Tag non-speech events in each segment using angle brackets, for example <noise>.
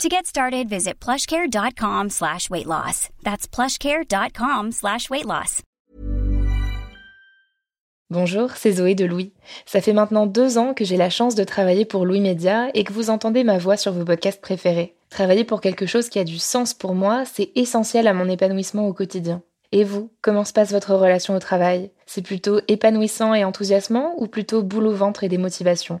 To get started, visit plushcare.com slash weight loss. That's plushcare.com slash weight loss. Bonjour, c'est Zoé de Louis. Ça fait maintenant deux ans que j'ai la chance de travailler pour Louis Média et que vous entendez ma voix sur vos podcasts préférés. Travailler pour quelque chose qui a du sens pour moi, c'est essentiel à mon épanouissement au quotidien. Et vous, comment se passe votre relation au travail? C'est plutôt épanouissant et enthousiasmant ou plutôt boule au ventre et des motivations?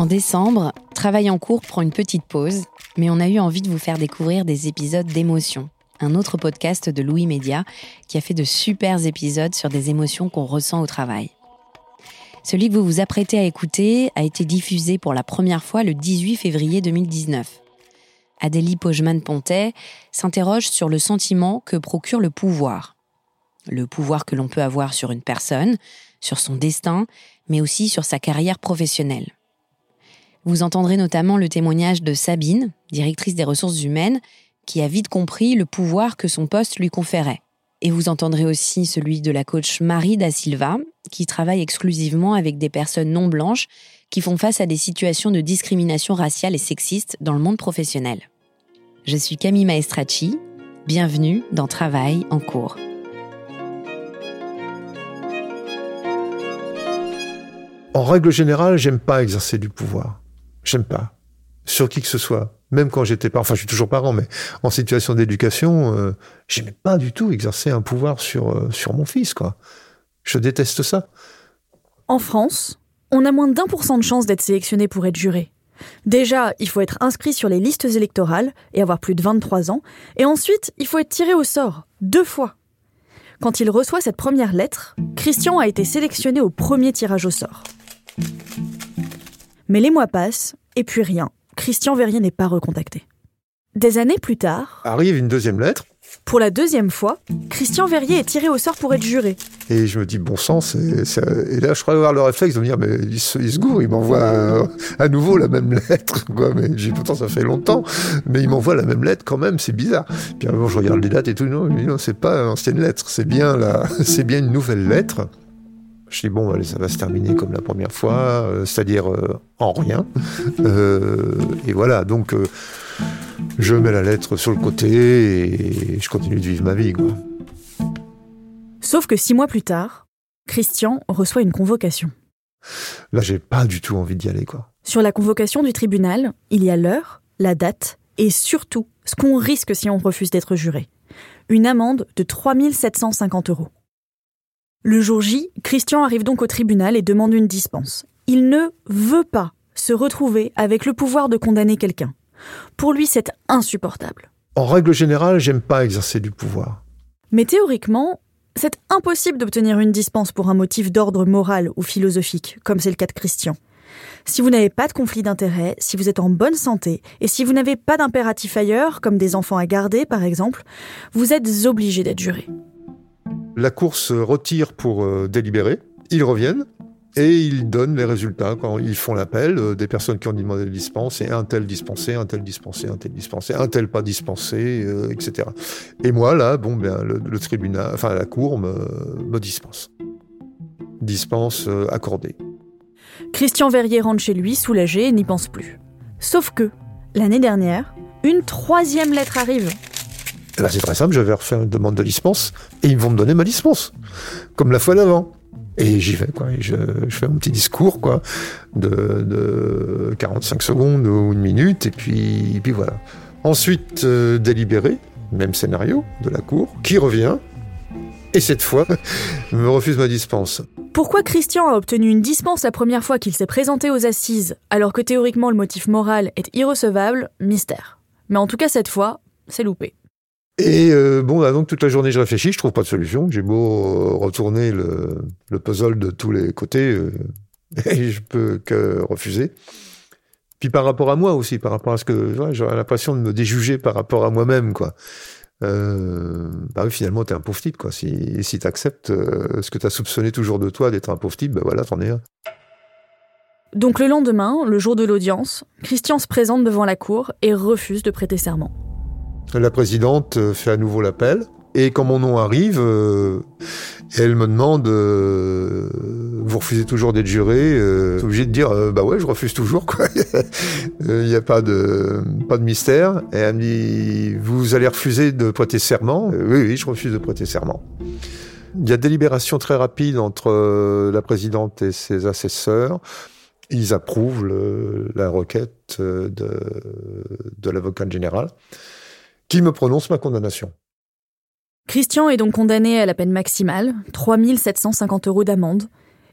En décembre, Travail en cours prend une petite pause, mais on a eu envie de vous faire découvrir des épisodes d'émotion. Un autre podcast de Louis Média qui a fait de super épisodes sur des émotions qu'on ressent au travail. Celui que vous vous apprêtez à écouter a été diffusé pour la première fois le 18 février 2019. Adélie Pojman-Pontet s'interroge sur le sentiment que procure le pouvoir. Le pouvoir que l'on peut avoir sur une personne, sur son destin, mais aussi sur sa carrière professionnelle. Vous entendrez notamment le témoignage de Sabine, directrice des ressources humaines, qui a vite compris le pouvoir que son poste lui conférait. Et vous entendrez aussi celui de la coach Marie da Silva, qui travaille exclusivement avec des personnes non blanches qui font face à des situations de discrimination raciale et sexiste dans le monde professionnel. Je suis Camille Maestracci, bienvenue dans Travail en cours. En règle générale, j'aime pas exercer du pouvoir. J'aime pas. Sur qui que ce soit. Même quand j'étais pas, enfin, je suis toujours parent, mais en situation d'éducation, euh, j'aimais pas du tout exercer un pouvoir sur, euh, sur mon fils, quoi. Je déteste ça. En France, on a moins d'un pour cent de chances d'être sélectionné pour être juré. Déjà, il faut être inscrit sur les listes électorales et avoir plus de 23 ans. Et ensuite, il faut être tiré au sort, deux fois. Quand il reçoit cette première lettre, Christian a été sélectionné au premier tirage au sort. Mais les mois passent, et puis rien. Christian Verrier n'est pas recontacté. Des années plus tard... Arrive une deuxième lettre. Pour la deuxième fois, Christian Verrier est tiré au sort pour être juré. Et je me dis, bon sang, c'est, et là je crois avoir le réflexe de me dire, mais il se, il gourre, il m'envoie à, nouveau la même lettre. Quoi. Mais j'ai pourtant ça fait longtemps, mais il m'envoie la même lettre quand même, c'est bizarre. Puis un je regarde les dates et tout, non, non c'est pas l'ancienne lettre, c'est bien, la, <laughs> c'est bien une nouvelle lettre. Je dis bon, allez, ça va se terminer comme la première fois, euh, c'est-à-dire euh, en rien. <laughs> Euh, et voilà, donc je mets la lettre sur le côté et je continue de vivre ma vie. Quoi. Sauf que six mois plus tard, Christian reçoit une convocation. Là, j'ai pas du tout envie d'y aller, quoi. Sur la convocation du tribunal, il y a l'heure, la date et surtout ce qu'on risque si on refuse d'être juré. Une amende de 3750 euros. Le jour J, Christian arrive donc au tribunal et demande une dispense. Il ne veut pas se retrouver avec le pouvoir de condamner quelqu'un. Pour lui, c'est insupportable. En règle générale, j'aime pas exercer du pouvoir. Mais théoriquement, c'est impossible d'obtenir une dispense pour un motif d'ordre moral ou philosophique, comme c'est le cas de Christian. Si vous n'avez pas de conflit d'intérêts, si vous êtes en bonne santé, et si vous n'avez pas d'impératif ailleurs, comme des enfants à garder par exemple, vous êtes obligé d'être juré. La cour se retire pour euh, délibérer. Ils reviennent. Et ils donnent les résultats quand ils font l'appel euh, des personnes qui ont demandé de dispense, et un tel dispensé, un tel dispensé, un tel dispensé, un tel pas dispensé, euh, etc. Et moi, là, bon, ben, le, tribunal, enfin la cour me, me dispense. Dispense accordée. Christian Verrier rentre chez lui, soulagé, et n'y pense plus. Sauf que, l'année dernière, une troisième lettre arrive. Là, c'est très simple, j'avais refait une demande de dispense, et ils vont me donner ma dispense, comme la fois d'avant. Et j'y vais, quoi. je, fais mon petit discours, quoi, de, 45 secondes ou une minute, et puis, puis voilà. Ensuite, euh, délibéré, même scénario de la cour, qui revient, et cette fois, <laughs> me refuse ma dispense. Pourquoi Christian a obtenu une dispense la première fois qu'il s'est présenté aux assises, alors que théoriquement le motif moral est irrecevable? Mystère. Mais en tout cas, cette fois, c'est loupé. Et euh, bon, bah, donc toute la journée, je réfléchis, je trouve pas de solution. J'ai beau euh, retourner le, puzzle de tous les côtés, euh, <laughs> et je peux que refuser. Puis par rapport à moi aussi, par rapport à ce que j'aurais l'impression de me déjuger par rapport à moi-même, quoi. bah oui, finalement, t'es un pauvre type, quoi. Si, si t'acceptes ce que t'as soupçonné toujours de toi d'être un pauvre type, ben voilà, t'en es un. Donc le lendemain, le jour de l'audience, Christian se présente devant la cour et refuse de prêter serment. La présidente euh, fait à nouveau l'appel. Et quand mon nom arrive, euh, elle me demande euh, Vous refusez toujours d'être juré euh, obligé de dire Bah ouais, je refuse toujours, quoi. <laughs> Il n'y a pas de, pas de mystère. Et elle me dit Vous allez refuser de prêter serment? Oui, oui, je refuse de prêter serment. Il y a délibération très rapide entre la présidente et ses assesseurs. Ils approuvent la requête de, de l'avocat général qui me prononce ma condamnation. Christian est donc condamné à la peine maximale, 3750 euros d'amende,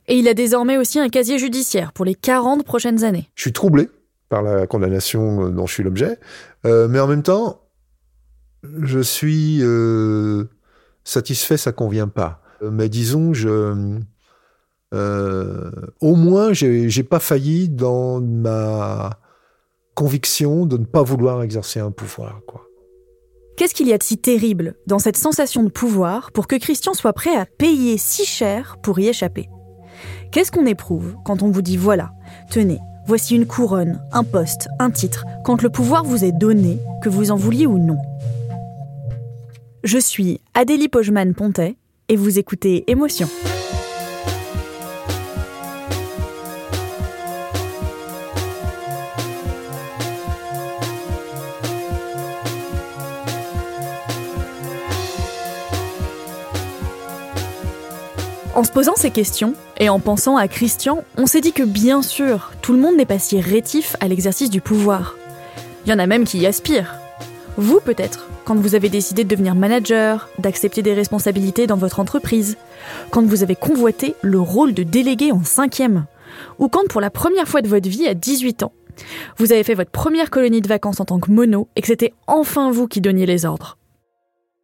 et il a désormais aussi un casier judiciaire pour les 40 prochaines années. Je suis troublé par la condamnation dont je suis l'objet, euh, mais en même temps, je suis euh, satisfait, ça convient pas. Mais disons, je, euh, au moins, j'ai pas failli dans ma conviction de ne pas vouloir exercer un pouvoir, quoi. Qu'est-ce qu'il y a de si terrible dans cette sensation de pouvoir pour que Christian soit prêt à payer si cher pour y échapper? Qu'est-ce qu'on éprouve quand on vous dit voilà, tenez, voici une couronne, un poste, un titre, quand le pouvoir vous est donné, que vous en vouliez ou non? Je suis Adélie Pojman-Pontet et vous écoutez Émotion. En se posant ces questions, et en pensant à Christian, on s'est dit que bien sûr, tout le monde n'est pas si rétif à l'exercice du pouvoir. Il y en a même qui y aspirent. Vous peut-être, quand vous avez décidé de devenir manager, d'accepter des responsabilités dans votre entreprise, quand vous avez convoité le rôle de délégué en cinquième, ou quand pour la première fois de votre vie à 18 ans, vous avez fait votre première colonie de vacances en tant que mono et que c'était enfin vous qui donniez les ordres.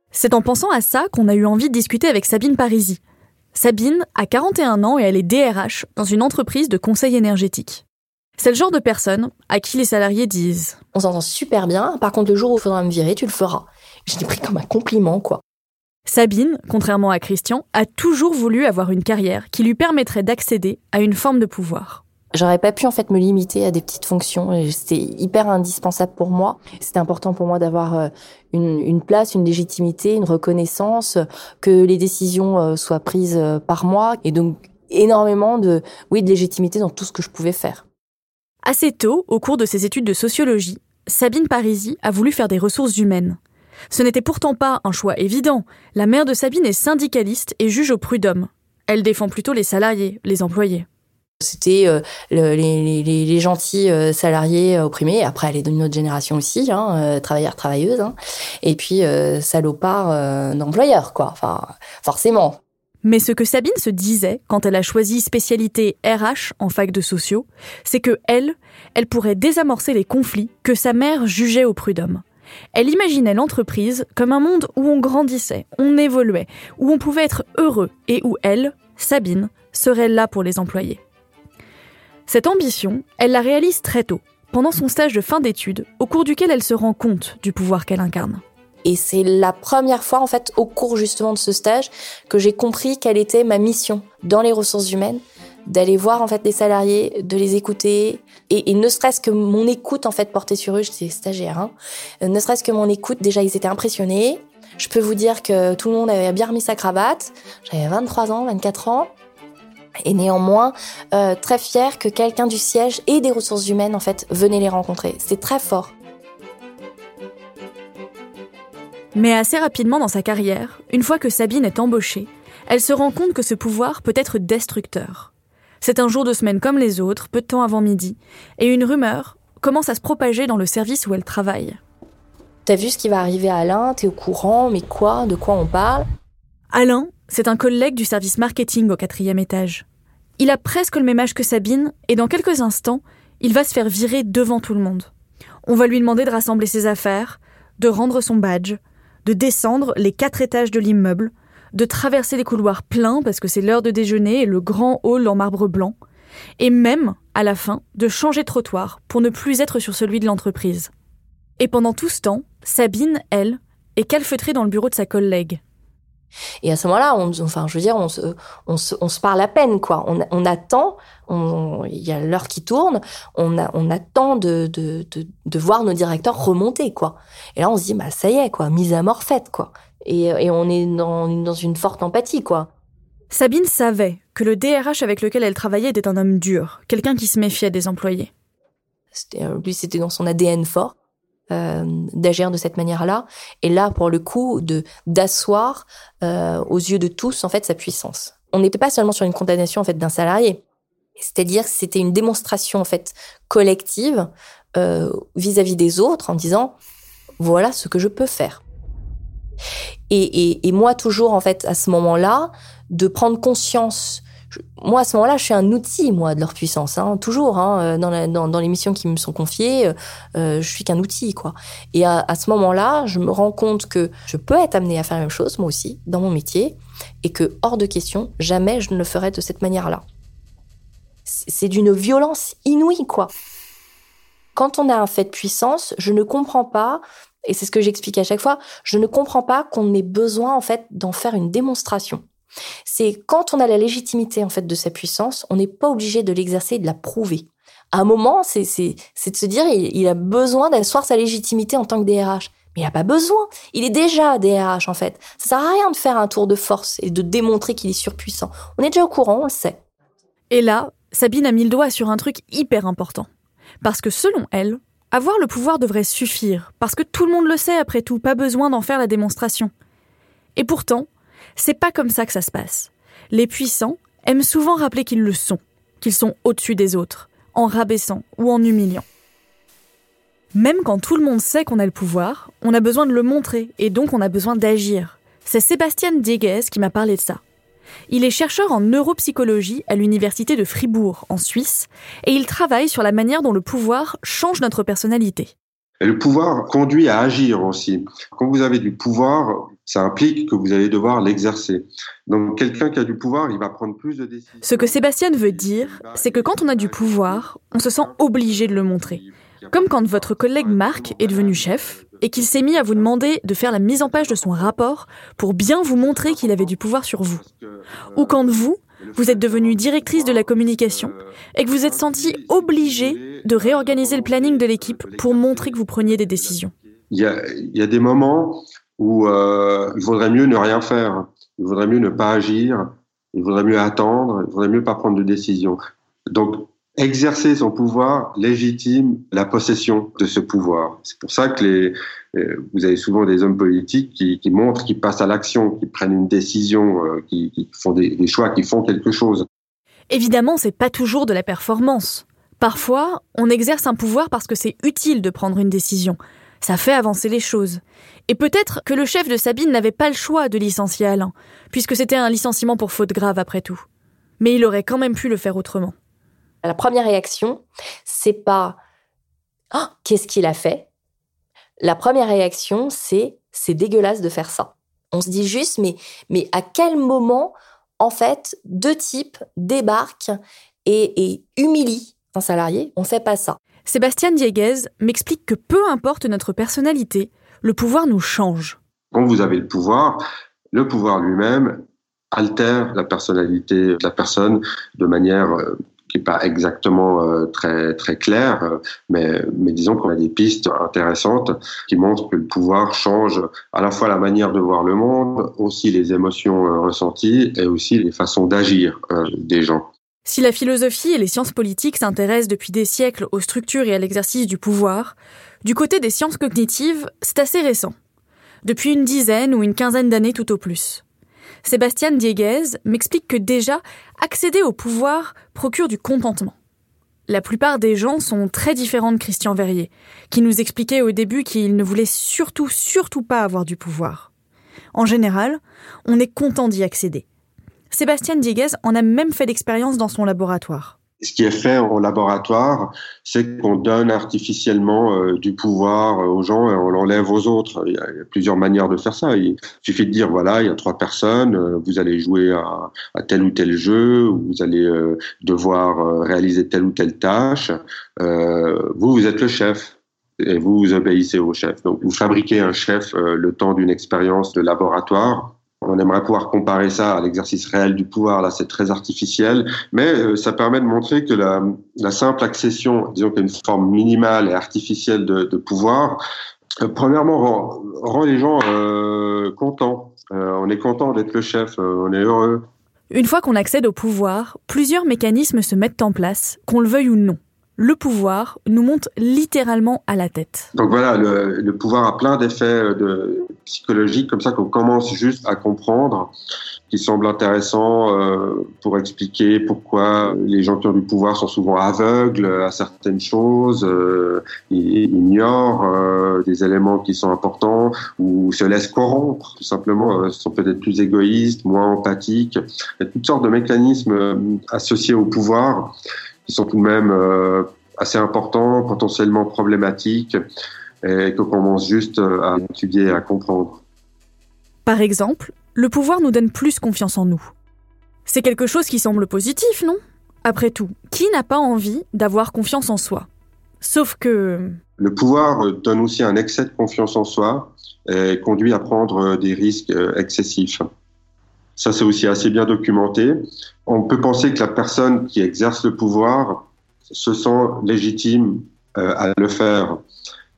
C'est en pensant à ça qu'on a eu envie de discuter avec Sabine Parisi, Sabine a 41 ans et elle est DRH dans une entreprise de conseil énergétique. C'est le genre de personne à qui les salariés disent On s'entend super bien, par contre le jour où il faudra me virer, tu le feras. Je l'ai pris comme un compliment, quoi. Sabine, contrairement à Christian, a toujours voulu avoir une carrière qui lui permettrait d'accéder à une forme de pouvoir. J'aurais pas pu en fait me limiter à des petites fonctions. C'était hyper indispensable pour moi. C'était important pour moi d'avoir euh, une, une, place, une légitimité, une reconnaissance, que les décisions euh, soient prises euh, par moi, et donc énormément de oui de légitimité dans tout ce que je pouvais faire. Assez tôt, au cours de ses études de sociologie, Sabine Parisi a voulu faire des ressources humaines. Ce n'était pourtant pas un choix évident. La mère de Sabine est syndicaliste et juge au prud'homme. Elle défend plutôt les salariés, les employés. C'était euh, les, gentils euh, salariés euh, opprimés. Après, elle est d'une autre génération aussi, hein, travailleurs, travailleuses. Hein. Et puis, salopard d'employeurs, quoi. Enfin, forcément. Mais ce que Sabine se disait quand elle a choisi spécialité RH en fac de sociaux, c'est que elle, elle pourrait désamorcer les conflits que sa mère jugeait au prud'homme. Elle imaginait l'entreprise comme un monde où on grandissait, on évoluait, où on pouvait être heureux et où elle, Sabine, serait là pour les employés. Cette ambition, elle la réalise très tôt, pendant son stage de fin d'études, au cours duquel elle se rend compte du pouvoir qu'elle incarne. Et c'est la première fois, en fait, au cours justement de ce stage, que j'ai compris quelle était ma mission dans les ressources humaines, d'aller voir en fait les salariés, de les écouter, et, ne serait-ce que mon écoute en fait portée sur eux, j'étais stagiaire, hein, ne serait-ce que mon écoute, déjà ils étaient impressionnés. Je peux vous dire que tout le monde avait bien remis sa cravate. J'avais 23 ans, 24 ans. Et néanmoins, euh, très fier que quelqu'un du siège et des ressources humaines en fait venait les rencontrer. C'est très fort. Mais assez rapidement dans sa carrière, une fois que Sabine est embauchée, elle se rend compte que ce pouvoir peut être destructeur. C'est un jour de semaine comme les autres, peu de temps avant midi, et une rumeur commence à se propager dans le service où elle travaille. T'as vu ce qui va arriver à Alain? T'es au courant? Mais quoi? De quoi on parle? Alain, c'est un collègue du service marketing au quatrième étage. Il a presque le même âge que Sabine, et dans quelques instants, il va se faire virer devant tout le monde. On va lui demander de rassembler ses affaires, de rendre son badge, de descendre les quatre étages de l'immeuble, de traverser les couloirs pleins parce que c'est l'heure de déjeuner et le grand hall en marbre blanc, et même, à la fin, de changer de trottoir pour ne plus être sur celui de l'entreprise. Et pendant tout ce temps, Sabine, elle, est calfeutrée dans le bureau de sa collègue. Et à ce moment-là, on, enfin, je veux dire, on se, on se, on se parle à peine, quoi. On, on attend, il y a l'heure qui tourne, on, a, on attend de, de, de, de, voir nos directeurs remonter, quoi. Et là, on se dit, bah, ça y est, quoi, mise à mort faite, quoi. Et, et on est dans, dans une forte empathie, quoi. Sabine savait que le DRH avec lequel elle travaillait était un homme dur, quelqu'un qui se méfiait des employés. Euh, lui, c'était dans son ADN fort. Euh, d'agir de cette manière-là. Et là, pour le coup, de d'asseoir euh, aux yeux de tous en fait sa puissance. On n'était pas seulement sur une condamnation en fait d'un salarié, c'est-à-dire c'était une démonstration en fait collective euh, vis-à-vis des autres en disant voilà ce que je peux faire. Et, et moi toujours en fait à ce moment-là de prendre conscience moi, à ce moment-là, je suis un outil, moi, de leur puissance, hein, toujours. Hein, dans, dans, les missions qui me sont confiées, euh, euh, je suis qu'un outil, quoi. Et à, ce moment-là, je me rends compte que je peux être amenée à faire la même chose, moi aussi, dans mon métier, et que, hors de question, jamais je ne le ferai de cette manière-là. C'est d'une violence inouïe, quoi. Quand on a un fait de puissance, je ne comprends pas et c'est ce que j'explique à chaque fois, je ne comprends pas qu'on ait besoin en fait d'en faire une démonstration. C'est quand on a la légitimité en fait de sa puissance, on n'est pas obligé de l'exercer et de la prouver. À un moment, c'est de se dire il, a besoin d'asseoir sa légitimité en tant que DRH. Mais il n'a pas besoin. Il est déjà DRH en fait. Ça sert à rien de faire un tour de force et de démontrer qu'il est surpuissant. On est déjà au courant, on le sait. Et là, Sabine a mis le doigt sur un truc hyper important. Parce que selon elle, avoir le pouvoir devrait suffire, parce que tout le monde le sait après tout, pas besoin d'en faire la démonstration. Et pourtant, c'est pas comme ça que ça se passe. Les puissants aiment souvent rappeler qu'ils le sont, qu'ils sont au-dessus des autres, en rabaissant ou en humiliant. Même quand tout le monde sait qu'on a le pouvoir, on a besoin de le montrer et donc on a besoin d'agir. C'est Sébastien Dieguez qui m'a parlé de ça. Il est chercheur en neuropsychologie à l'université de Fribourg, en Suisse, et il travaille sur la manière dont le pouvoir change notre personnalité. Et le pouvoir conduit à agir aussi. Quand vous avez du pouvoir, ça implique que vous allez devoir l'exercer. Donc quelqu'un qui a du pouvoir, il va prendre plus de décisions. Ce que Sébastien veut dire, c'est que quand on a du pouvoir, on se sent obligé de le montrer. Comme quand votre collègue Marc est devenu chef et qu'il s'est mis à vous demander de faire la mise en page de son rapport pour bien vous montrer qu'il avait du pouvoir sur vous. Ou quand vous, vous êtes devenue directrice de la communication et que vous êtes senti obligé de réorganiser le planning de l'équipe pour montrer que vous preniez des décisions. Il y a, il y a des moments où euh, il vaudrait mieux ne rien faire, il vaudrait mieux ne pas agir, il vaudrait mieux attendre, il vaudrait mieux pas prendre de décision. Donc, exercer son pouvoir légitime la possession de ce pouvoir. C'est pour ça que les, euh, vous avez souvent des hommes politiques qui, qui montrent, qui passent à l'action, qui prennent une décision, euh, qui, qui, font des, des, choix, qui font quelque chose. Évidemment, c'est pas toujours de la performance. Parfois, on exerce un pouvoir parce que c'est utile de prendre une décision. Ça fait avancer les choses. Et peut-être que le chef de Sabine n'avait pas le choix de licencier Alain, puisque c'était un licenciement pour faute grave après tout. Mais il aurait quand même pu le faire autrement. La première réaction, c'est pas oh, qu'est-ce qu'il a fait? La première réaction, c'est c'est dégueulasse de faire ça. On se dit juste mais mais à quel moment en fait deux types débarquent et, et humilient un salarié? On fait pas ça. Sébastien Dieguez m'explique que peu importe notre personnalité, le pouvoir nous change. Quand vous avez le pouvoir, le pouvoir lui-même altère la personnalité de la personne de manière euh, qui n'est pas exactement euh, très très claire, mais, mais disons qu'on a des pistes intéressantes qui montrent que le pouvoir change à la fois la manière de voir le monde, aussi les émotions ressenties et aussi les façons d'agir des gens. Si la philosophie et les sciences politiques s'intéressent depuis des siècles aux structures et à l'exercice du pouvoir, du côté des sciences cognitives, c'est assez récent. Depuis une dizaine ou une quinzaine d'années tout au plus. Sébastien Dieguez m'explique que déjà, accéder au pouvoir procure du contentement. La plupart des gens sont très différents de Christian Verrier, qui nous expliquait au début qu'il ne voulait surtout, surtout pas avoir du pouvoir. En général, on est content d'y accéder. Sébastien Dieguez en a même fait l'expérience dans son laboratoire. Ce qui est fait en laboratoire, c'est qu'on donne artificiellement euh, du pouvoir aux gens et on l'enlève aux autres. Il y, a, plusieurs manières de faire ça. Il suffit de dire voilà, il y a trois personnes, euh, vous allez jouer à, tel ou tel jeu, vous allez euh, devoir réaliser telle ou telle tâche. vous, vous êtes le chef et vous obéissez au chef. Donc, vous fabriquez un chef le temps d'une expérience de laboratoire on aimerait pouvoir comparer ça à l'exercice réel du pouvoir. Là, c'est très artificiel, mais euh, ça permet de montrer que la, simple accession, disons qu'il y a une forme minimale et artificielle de, pouvoir, euh, premièrement rend, les gens euh, contents. on est content d'être le chef, on est heureux. Une fois qu'on accède au pouvoir, plusieurs mécanismes se mettent en place, qu'on le veuille ou non le pouvoir nous monte littéralement à la tête. Donc voilà, le, pouvoir a plein d'effets euh, de, psychologiques comme ça qu'on commence juste à comprendre, qui semblent intéressants euh, pour expliquer pourquoi les gens qui ont du pouvoir sont souvent aveugles à certaines choses, euh, ignorent des éléments qui sont importants ou se laissent corrompre, tout simplement, sont peut-être plus égoïstes, moins empathiques. Il y a toutes sortes de mécanismes associés au pouvoir qui sont tout de même euh, assez importants, potentiellement problématiques, et qu'on commence juste euh, à étudier et à comprendre. Par exemple, le pouvoir nous donne plus confiance en nous. C'est quelque chose qui semble positif, non? Après tout, qui n'a pas envie d'avoir confiance en soi? Sauf que... Le pouvoir donne aussi un excès de confiance en soi et conduit à prendre des risques euh, excessifs. Ça, c'est aussi assez bien documenté. On peut penser que la personne qui exerce le pouvoir se sent légitime euh, à le faire.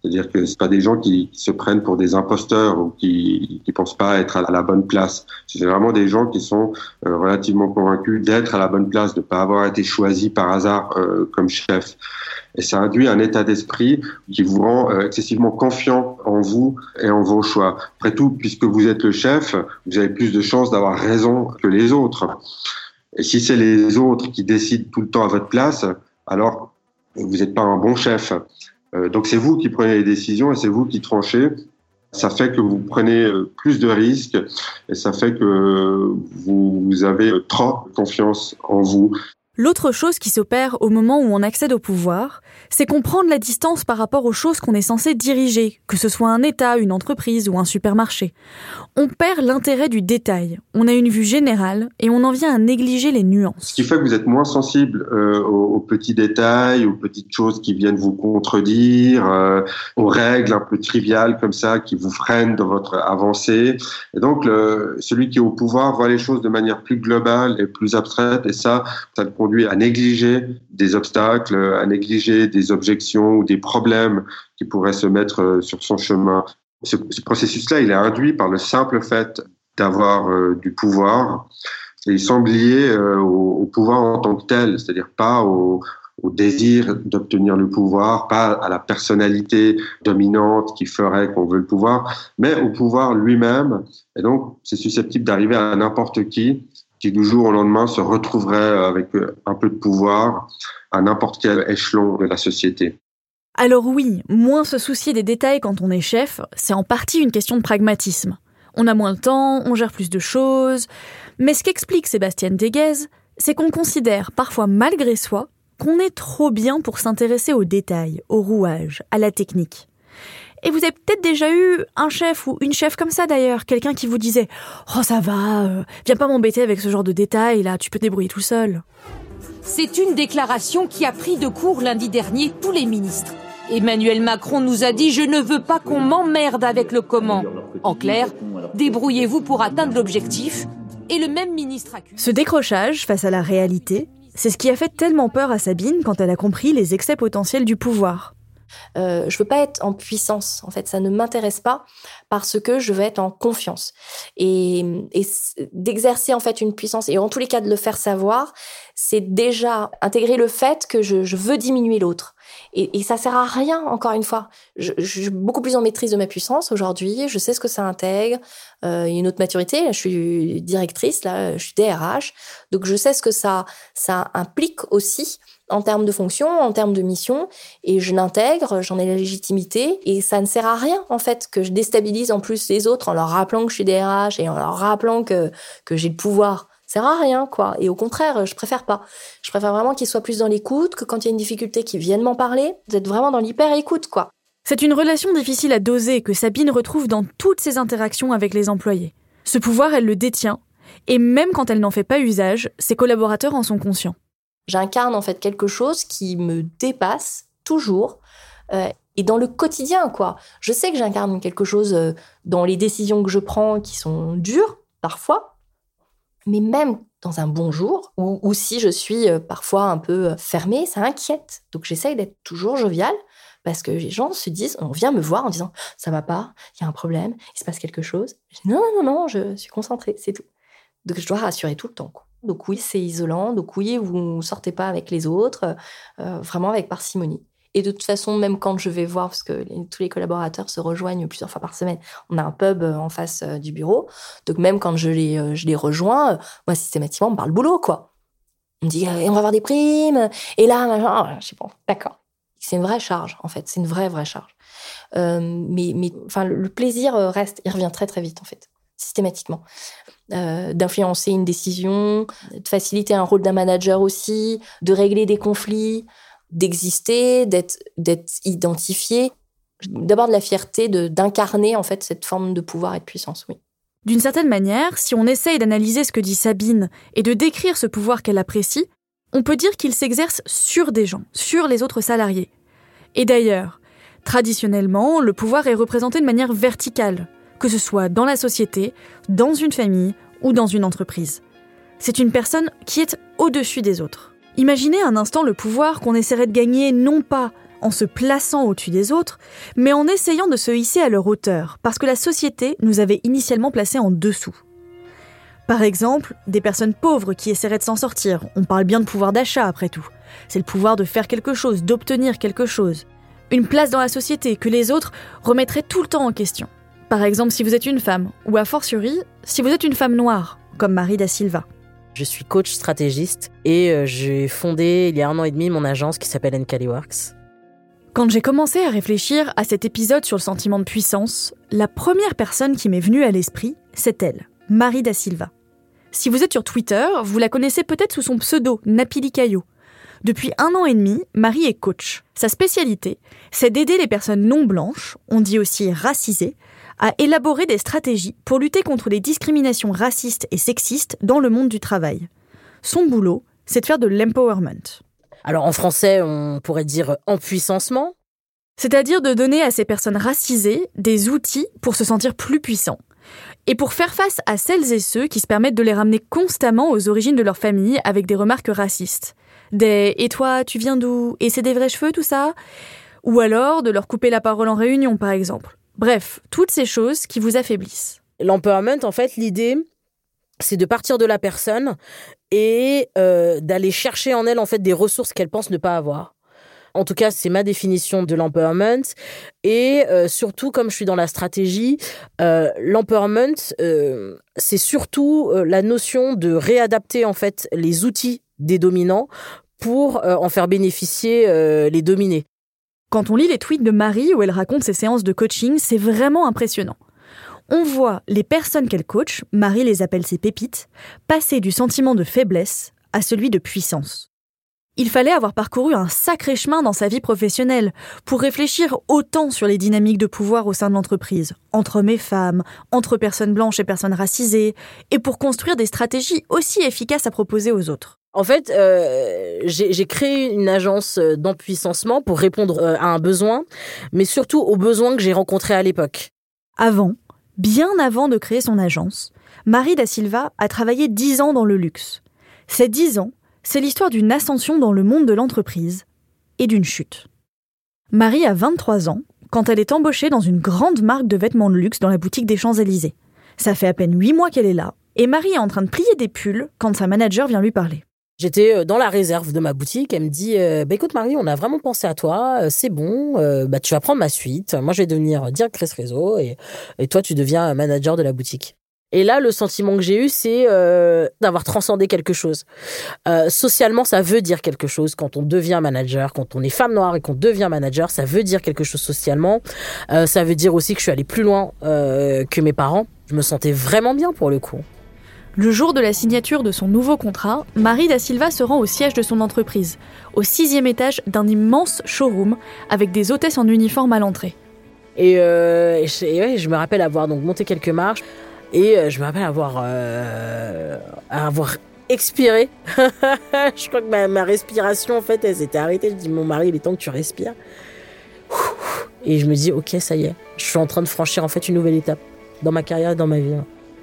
C'est-à-dire que c'est pas des gens qui, se prennent pour des imposteurs ou qui qui pensent pas être à la bonne place. C'est vraiment des gens qui sont euh, relativement convaincus d'être à la bonne place, de pas avoir été choisis par hasard euh, comme chef. Et ça induit un état d'esprit qui vous rend euh, excessivement confiant en vous et en vos choix. Après tout, puisque vous êtes le chef, vous avez plus de chances d'avoir raison que les autres. Et si c'est les autres qui décident tout le temps à votre place, alors vous n'êtes pas un bon chef. Euh, donc c'est vous qui prenez les décisions et c'est vous qui tranchez. Ça fait que vous prenez euh, plus de risques et ça fait que vous avez trop confiance en vous. L'autre chose qui s'opère au moment où on accède au pouvoir, c'est qu'on prend de la distance par rapport aux choses qu'on est censé diriger, que ce soit un État, une entreprise ou un supermarché. On perd l'intérêt du détail, on a une vue générale et on en vient à négliger les nuances. Ce qui fait que vous êtes moins sensible euh, aux, petits détails, aux petites choses qui viennent vous contredire, euh, aux règles un peu triviales comme ça qui vous freinent dans votre avancée. Et donc, celui qui est au pouvoir voit les choses de manière plus globale et plus abstraite et ça, ça le à négliger des obstacles, à négliger des objections ou des problèmes qui pourraient se mettre euh, sur son chemin. Ce, processus-là, il est induit par le simple fait d'avoir euh, du pouvoir et il semble lié euh, au, pouvoir en tant que tel, c'est-à-dire pas au, au désir d'obtenir le pouvoir, pas à la personnalité dominante qui ferait qu'on veut le pouvoir, mais au pouvoir lui-même. Et donc, c'est susceptible d'arriver à n'importe qui du jour au lendemain se retrouverait avec euh, un peu de pouvoir à n'importe quel échelon de la société. Alors oui, moins se soucier des détails quand on est chef, c'est en partie une question de pragmatisme. On a moins de temps, on gère plus de choses, mais ce qu'explique Sébastien Deguez, c'est qu'on considère parfois malgré soi qu'on est trop bien pour s'intéresser aux détails, aux rouages, à la technique. Et vous avez peut-être déjà eu un chef ou une chef comme ça d'ailleurs, quelqu'un qui vous disait Oh ça va, euh, viens pas m'embêter avec ce genre de détails là, tu peux te débrouiller tout seul. C'est une déclaration qui a pris de court lundi dernier tous les ministres. Emmanuel Macron nous a dit Je ne veux pas qu'on m'emmerde avec le comment. En clair, débrouillez-vous pour atteindre l'objectif Et le même ministre accuse. Ce décrochage face à la réalité, c'est ce qui a fait tellement peur à Sabine quand elle a compris les excès potentiels du pouvoir. Euh, je veux pas être en puissance. En fait, ça ne m'intéresse pas parce que je veux être en confiance et, et d'exercer en fait une puissance et en tous les cas de le faire savoir, c'est déjà intégrer le fait que je, veux diminuer l'autre. Et, et, ça sert à rien, encore une fois. Je, suis beaucoup plus en maîtrise de ma puissance aujourd'hui. Je sais ce que ça intègre. Euh, une autre maturité. je suis directrice, là, je suis DRH. Donc, je sais ce que ça, ça implique aussi en termes de fonction, en termes de mission, et je l'intègre, j'en ai la légitimité, et ça ne sert à rien en fait que je déstabilise en plus les autres en leur rappelant que je suis DRH et en leur rappelant que que j'ai le pouvoir. Ça sert à rien quoi. Et au contraire, je préfère pas. Je préfère vraiment qu'ils soient plus dans l'écoute, que quand il y a une difficulté, qu'ils viennent m'en parler, d'être vraiment dans l'hyper écoute quoi. C'est une relation difficile à doser que Sabine retrouve dans toutes ses interactions avec les employés. Ce pouvoir, elle le détient, et même quand elle n'en fait pas usage, ses collaborateurs en sont conscients. J'incarne en fait quelque chose qui me dépasse toujours. Euh, et dans le quotidien, quoi. Je sais que j'incarne quelque chose euh, dans les décisions que je prends qui sont dures, parfois, mais même dans un bon jour, ou, si je suis euh, parfois un peu fermée, ça inquiète. Donc j'essaye d'être toujours joviale, parce que les gens se disent, on vient me voir en disant, ça va pas, il y a un problème, il se passe quelque chose. Non, non, non, je suis concentrée, c'est tout. Donc je dois rassurer tout le temps. Donc oui, c'est isolant. Donc oui, vous ne sortez pas avec les autres, euh, vraiment avec parcimonie. Et de toute façon, même quand je vais voir, parce que tous les collaborateurs se rejoignent plusieurs fois par semaine, on a un pub euh, en face euh, du bureau. Donc même quand je les, je les rejoins, moi systématiquement, on parle boulot, quoi. On me dit, on va avoir des primes, et là, machin, je sais pas, d'accord. C'est une vraie charge, en fait. C'est une vraie, vraie charge. mais, mais, le plaisir reste, il revient très, très vite, en fait, systématiquement. Euh, d'influencer une décision, de faciliter un rôle d'un manager aussi, de régler des conflits, d'exister, d'être d'être identifié, d'avoir de la fierté de d'incarner en fait cette forme de pouvoir et de puissance, oui. D'une certaine manière, si on essaye d'analyser ce que dit Sabine et de décrire ce pouvoir qu'elle apprécie, on peut dire qu'il s'exerce sur des gens, sur les autres salariés. Et d'ailleurs, traditionnellement, le pouvoir est représenté de manière verticale, que ce soit dans la société, dans une famille ou dans une entreprise. C'est une personne qui est au-dessus des autres. Imaginez un instant le pouvoir qu'on essaierait de gagner non pas en se plaçant au-dessus des autres, mais en essayant de se hisser à leur hauteur, parce que la société nous avait initialement placés en dessous. Par exemple, des personnes pauvres qui essaieraient de s'en sortir. On parle bien de pouvoir d'achat après tout. C'est le pouvoir de faire quelque chose, d'obtenir quelque chose. Une place dans la société que les autres remettraient tout le temps en question. Par exemple, si vous êtes une femme, ou a fortiori, si vous êtes une femme noire, comme Marie da Silva. Je suis coach stratégiste et euh, j'ai fondé il y a un an et demi mon agence qui s'appelle Works. Quand j'ai commencé à réfléchir à cet épisode sur le sentiment de puissance, la première personne qui m'est venue à l'esprit, c'est elle, Marie da Silva. Si vous êtes sur Twitter, vous la connaissez peut-être sous son pseudo Napili Caillot. Depuis un an et demi, Marie est coach. Sa spécialité, c'est d'aider les personnes non blanches, on dit aussi racisées, a élaboré des stratégies pour lutter contre les discriminations racistes et sexistes dans le monde du travail. Son boulot, c'est de faire de l'empowerment. Alors en français, on pourrait dire empuissancement. C'est-à-dire de donner à ces personnes racisées des outils pour se sentir plus puissants. Et pour faire face à celles et ceux qui se permettent de les ramener constamment aux origines de leur famille avec des remarques racistes. Des Et toi, tu viens d'où? Et c'est des vrais cheveux, tout ça Ou alors de leur couper la parole en réunion, par exemple. Bref, toutes ces choses qui vous affaiblissent. L'empowerment, en fait, l'idée, c'est de partir de la personne et euh, d'aller chercher en elle en fait des ressources qu'elle pense ne pas avoir. En tout cas, c'est ma définition de l'empowerment. Et euh, surtout, comme je suis dans la stratégie, euh, l'empowerment, c'est surtout la notion de réadapter en fait les outils des dominants pour en faire bénéficier les dominés. Quand on lit les tweets de Marie où elle raconte ses séances de coaching, c'est vraiment impressionnant. On voit les personnes qu'elle coach, Marie les appelle ses pépites, passer du sentiment de faiblesse à celui de puissance. Il fallait avoir parcouru un sacré chemin dans sa vie professionnelle pour réfléchir autant sur les dynamiques de pouvoir au sein de l'entreprise, entre hommes et femmes, entre personnes blanches et personnes racisées, et pour construire des stratégies aussi efficaces à proposer aux autres. En fait, euh, j'ai créé une agence euh, d'empuissancement pour répondre euh, à un besoin, mais surtout aux besoins que j'ai rencontrés à l'époque. Avant, Bien avant de créer son agence, Marie da Silva a travaillé 10 ans dans le luxe. Ces 10 ans, c'est l'histoire d'une ascension dans le monde de l'entreprise et d'une chute. Marie a 23 ans quand elle est embauchée dans une grande marque de vêtements de luxe dans la boutique des Champs-Élysées. Ça fait à peine 8 mois qu'elle est là, et Marie est en train de plier des pulls quand sa manager vient lui parler. J'étais euh, dans la réserve de ma boutique. Elle me dit euh, bah, Écoute, Marie, on a vraiment pensé à toi. euh, C'est bon. bah, tu vas prendre ma suite. Moi, je vais devenir directrice réseau et, et toi, tu deviens manager de la boutique. Et là, le sentiment que j'ai eu, c'est euh, d'avoir transcendé quelque chose. Euh, socialement, ça veut dire quelque chose quand on devient manager, quand on est femme noire et qu'on devient manager, ça veut dire quelque chose socialement. Euh, ça veut dire aussi que je suis allée plus loin que mes parents. Je me sentais vraiment bien pour le coup. Le jour de la signature de son nouveau contrat, Marie da Silva se rend au siège de son entreprise, au sixième étage d'un immense showroom avec des hôtesses en uniforme à l'entrée. Et, euh, et je, et ouais, je me rappelle avoir donc monté quelques marches et euh, je me rappelle avoir euh, avoir expiré. <laughs> je crois que ma, ma respiration en fait elle s'était arrêtée. Je dis mon mari il est temps que tu respires. Et je me dis ok ça y est, je suis en train de franchir en fait une nouvelle étape dans ma carrière et dans ma vie.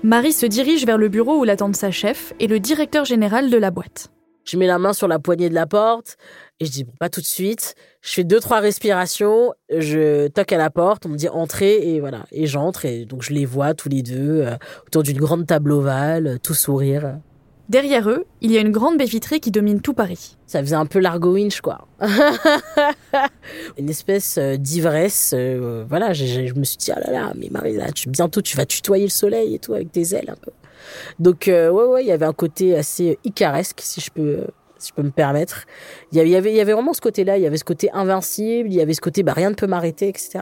Marie se dirige vers le bureau où l'attendent sa chef et le directeur général de la boîte. Je mets la main sur la poignée de la porte et je dis bon pas tout de suite. Je fais deux trois respirations, je toque à la porte, on me dit entrez et voilà et j'entre et donc je les vois tous les deux euh, autour d'une grande table ovale, euh, tout sourire. Derrière eux, il y a une grande baie vitrée qui domine tout Paris. Ça faisait un peu l'argo winch quoi. <laughs> une espèce euh, d'ivresse. euh, voilà, je me suis dit ah là là mais Marie là tu, bientôt tu vas tutoyer le soleil et tout avec tes ailes un peu. Donc euh, ouais ouais il y avait un côté assez icaresque si je peux si je peux me permettre. Il y avait, il y avait, vraiment ce côté-là, il y avait ce côté invincible, il y avait ce côté bah, rien ne peut m'arrêter, etc.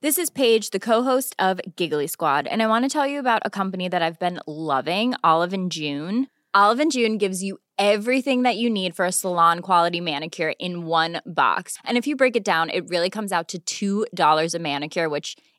This is Paige, the co-host of Giggly Squad, and I want to tell you about a company that I've been loving, Olive and June. Olive and June gives you everything that you need for a salon quality manicure in one box. And if you break it down, it really comes out to $2 a manicure, which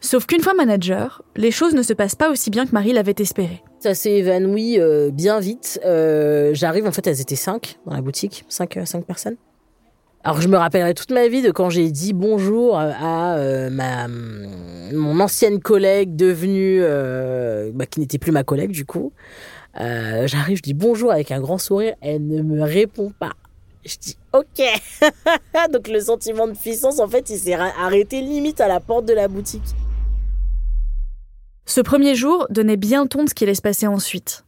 Sauf qu'une fois manager, les choses ne se passent pas aussi bien que Marie l'avait espéré. Ça s'est évanoui euh, bien vite. Euh, J'arrive, en fait, elles étaient cinq dans la boutique, cinq, euh, cinq personnes. Alors je me rappellerai toute ma vie de quand j'ai dit bonjour à euh, ma mon ancienne collègue devenue euh, bah, qui n'était plus ma collègue du coup. Euh, J'arrive, je dis bonjour avec un grand sourire, elle ne me répond pas. Je dis ok. <laughs> Donc le sentiment de puissance en fait il s'est arrêté limite à la porte de la boutique. Ce premier jour donnait bien ton de ce qui allait se passer ensuite.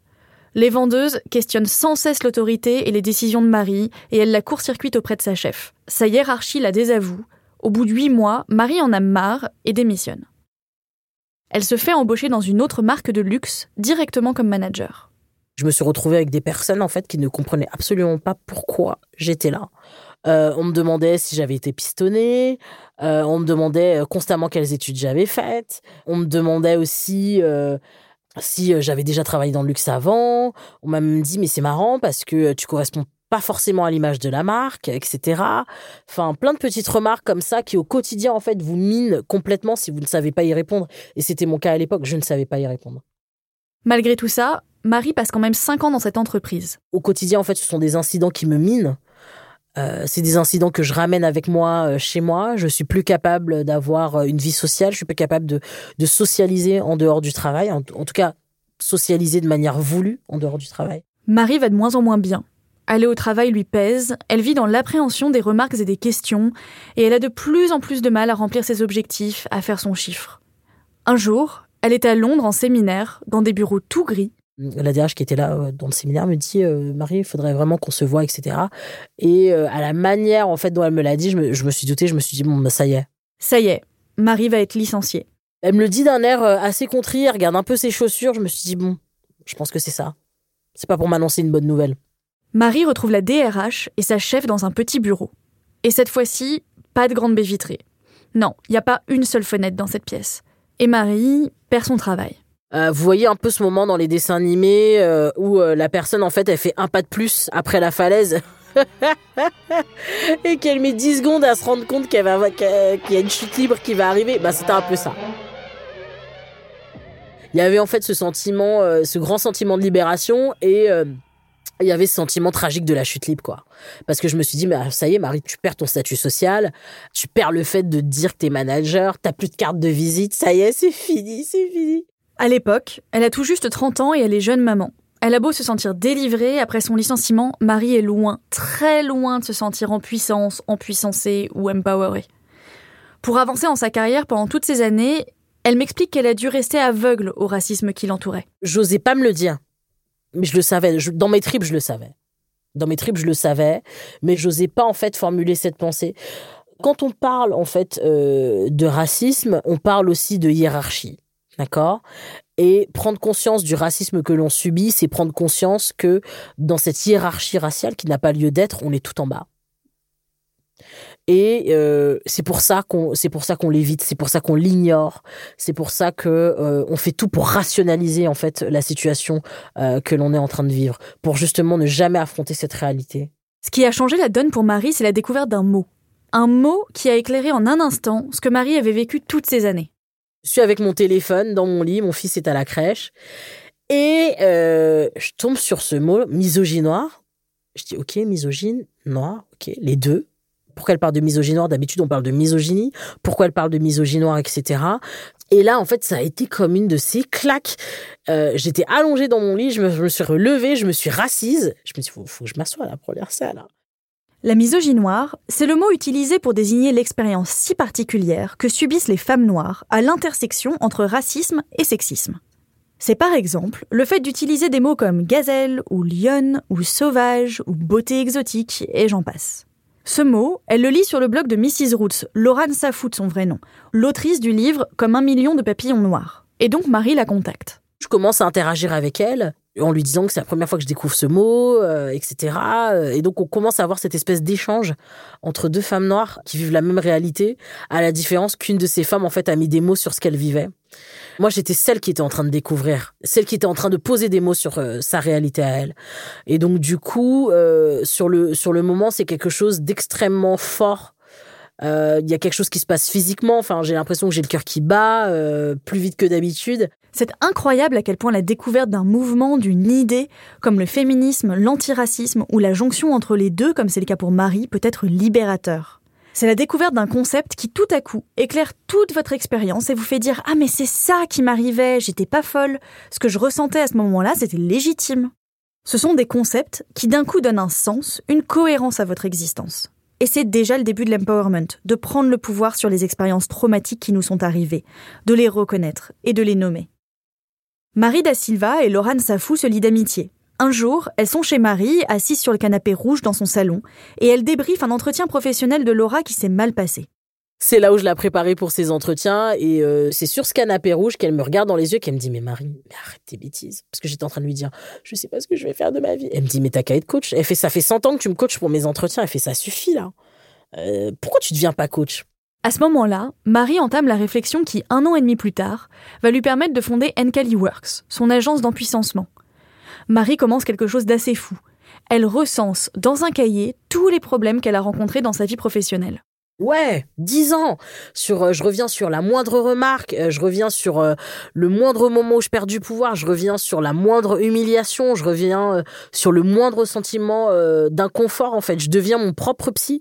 Les vendeuses questionnent sans cesse l'autorité et les décisions de Marie, et elle la court-circuite auprès de sa chef. Sa hiérarchie la désavoue. Au bout de huit mois, Marie en a marre et démissionne. Elle se fait embaucher dans une autre marque de luxe, directement comme manager. Je me suis retrouvée avec des personnes en fait qui ne comprenaient absolument pas pourquoi j'étais là. Euh, on me demandait si j'avais été pistonnée, euh, on me demandait euh, constamment quelles études j'avais faites, on me demandait aussi si j'avais déjà travaillé dans le luxe avant. On m'a même dit mais c'est marrant parce que tu corresponds pas forcément à l'image de la marque, etc. Enfin, plein de petites remarques comme ça qui au quotidien en fait vous minent complètement si vous ne savez pas y répondre. Et c'était mon cas à l'époque, je ne savais pas y répondre. Malgré tout ça, Marie passe quand même cinq ans dans cette entreprise. au quotidien, en fait, ce sont des incidents qui me minent. Euh, c'est des incidents que je ramène avec moi euh, chez moi. Je suis plus capable d'avoir euh, une vie sociale. Je suis plus capable de, de socialiser en dehors du travail. En, en tout cas, socialiser de manière voulue en dehors du travail. Marie va de moins en moins bien. Aller au travail lui pèse, elle vit dans l'appréhension des remarques et des questions, et elle a de plus en plus de mal à remplir ses objectifs, à faire son chiffre. Un jour, elle est à Londres en séminaire, dans des bureaux tout gris. La DRH qui était là euh, dans le séminaire me dit euh, Marie, il faudrait vraiment qu'on se voit, etc. Et euh, à la manière en fait dont elle me l'a dit, je me, je me suis douté, je me suis dit bon, bah, ça y est. Ça y est, Marie va être licenciée. Elle me le dit d'un air euh, assez contrit, elle regarde un peu ses chaussures. Je me suis dit bon, je pense que c'est ça. C'est pas pour m'annoncer une bonne nouvelle. Marie retrouve la DRH et sa chef dans un petit bureau. Et cette fois-ci, pas de grande baie vitrée. Non, il n'y a pas une seule fenêtre dans cette pièce. Et Marie perd son travail. Euh, vous voyez un peu ce moment dans les dessins animés euh, où euh, la personne, en fait, elle fait un pas de plus après la falaise. <laughs> et qu'elle met 10 secondes à se rendre compte qu'il y, a une chute libre qui va arriver. Bah, c'était un peu ça. Il y avait en fait ce sentiment, ce grand sentiment de libération et il y avait ce sentiment tragique de la chute libre, quoi. Parce que je me suis dit, mais ah, ça y est, Marie, tu perds ton statut social, tu perds le fait de dire que t'es manager, t'as plus de carte de visite, ça y est, c'est fini, c'est fini. À l'époque, elle a tout juste 30 ans et elle est jeune maman. Elle a beau se sentir délivrée après son licenciement, Marie est loin, très loin de se sentir en puissance, en puissancée ou empowerée. Pour avancer en sa carrière pendant toutes ces années, elle m'explique qu'elle a dû rester aveugle au racisme qui l'entourait. J'osais pas me le dire mais je le savais. dans mes tripes, je le savais. Dans mes tripes, je le savais, mais j'osais pas en fait formuler cette pensée. Quand on parle en fait euh, de racisme, on parle aussi de hiérarchie, d'accord? Et prendre conscience du racisme que l'on subit, c'est prendre conscience que dans cette hiérarchie raciale qui n'a pas lieu d'être, on est tout en bas. Et euh, c'est pour ça qu'on c'est pour ça qu'on l'évite, c'est pour ça qu'on l'ignore, c'est pour ça que euh, on fait tout pour rationaliser en fait la situation euh, que l'on est en train de vivre, pour justement ne jamais affronter cette réalité. Ce qui a changé la donne pour Marie, c'est la découverte d'un mot, un mot qui a éclairé en un instant ce que Marie avait vécu toutes ces années. Je suis avec mon téléphone dans mon lit, mon fils est à la crèche, et je tombe sur ce mot misogynoir. Je dis ok misogyne, noir, ok les deux pourquoi elle parle de misogynoir? D'habitude, on parle de misogynie. Pourquoi elle parle de misogynoir, etc. Et là, en fait, ça a été comme une de ces claques. Euh, j'étais allongée dans mon lit, je me, suis relevée, je me suis rassise. Je me suis dit, faut, faut que je m'assoie là pour lire ça, là. La misogynoire, c'est le mot utilisé pour désigner l'expérience si particulière que subissent les femmes noires à l'intersection entre racisme et sexisme. C'est par exemple le fait d'utiliser des mots comme gazelle ou lionne ou sauvage ou beauté exotique et j'en passe. Ce mot, elle le lit sur le blog de Mrs. Roots, Laurent Safout son vrai nom, l'autrice du livre Comme un million de papillons noirs. Et donc Marie la contacte. Je commence à interagir avec elle en lui disant que c'est la première fois que je découvre ce mot, euh, etc. Et donc on commence à avoir cette espèce d'échange entre deux femmes noires qui vivent la même réalité, à la différence qu'une de ces femmes en fait a mis des mots sur ce qu'elle vivait. Moi, j'étais celle qui était en train de découvrir, celle qui était en train de poser des mots sur euh, sa réalité à elle. Et donc, du coup, euh, sur le sur le moment, c'est quelque chose d'extrêmement fort. Euh, il y a quelque chose qui se passe physiquement. Enfin, j'ai l'impression que j'ai le cœur qui bat plus vite que d'habitude. C'est incroyable à quel point la découverte d'un mouvement, d'une idée, comme le féminisme, l'antiracisme ou la jonction entre les deux, comme c'est le cas pour Marie, peut être libérateur. C'est la découverte d'un concept qui tout à coup éclaire toute votre expérience et vous fait dire Ah mais c'est ça qui m'arrivait, j'étais pas folle, ce que je ressentais à ce moment-là c'était légitime. Ce sont des concepts qui d'un coup donnent un sens, une cohérence à votre existence. Et c'est déjà le début de l'empowerment, de prendre le pouvoir sur les expériences traumatiques qui nous sont arrivées, de les reconnaître et de les nommer. Marie da Silva et Laurent Safou se lient d'amitié. Un jour, elles sont chez Marie, assises sur le canapé rouge dans son salon, et elles débriefent un entretien professionnel de Laura qui s'est mal passé. C'est là où je l'ai préparée pour ces entretiens, et euh, c'est sur ce canapé rouge qu'elle me regarde dans les yeux, qu'elle me dit Mais Marie, mais arrête tes bêtises. Parce que j'étais en train de lui dire Je sais pas ce que je vais faire de ma vie. Elle me dit Mais t'as qu'à être coach. Elle fait Ça fait 100 ans que tu me coaches pour mes entretiens. Elle fait Ça suffit là. Euh, pourquoi tu deviens pas coach? À ce moment-là, Marie entame la réflexion qui, un an et demi plus tard, va lui permettre de fonder Encali Works, son agence d'empuissancement. Marie commence quelque chose d'assez fou. Elle recense dans un cahier tous les problèmes qu'elle a rencontrés dans sa vie professionnelle. Ouais, dix ans. Sur, euh, je reviens sur la moindre remarque, euh, je reviens sur euh, le moindre moment où je perds du pouvoir, je reviens sur la moindre humiliation, je reviens sur le moindre sentiment d'inconfort. En fait, je deviens mon propre psy,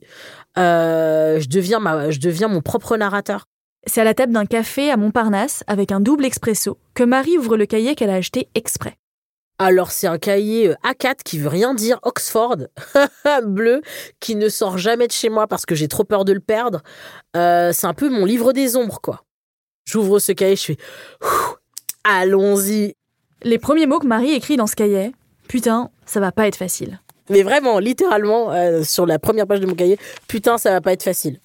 je deviens ma, je deviens mon propre narrateur. C'est à la table d'un café à Montparnasse avec un double expresso que Marie ouvre le cahier qu'elle a acheté exprès. Alors c'est un cahier euh, A4 qui veut rien dire, Oxford, <laughs> bleu, qui ne sort jamais de chez moi parce que j'ai trop peur de le perdre. Euh, c'est un peu mon livre des ombres, quoi. J'ouvre ce cahier, je fais allons-y. Les premiers mots que Marie écrit dans ce cahier, putain, ça va pas être facile. Mais vraiment, littéralement, euh, sur la première page de mon cahier, putain, ça va pas être facile.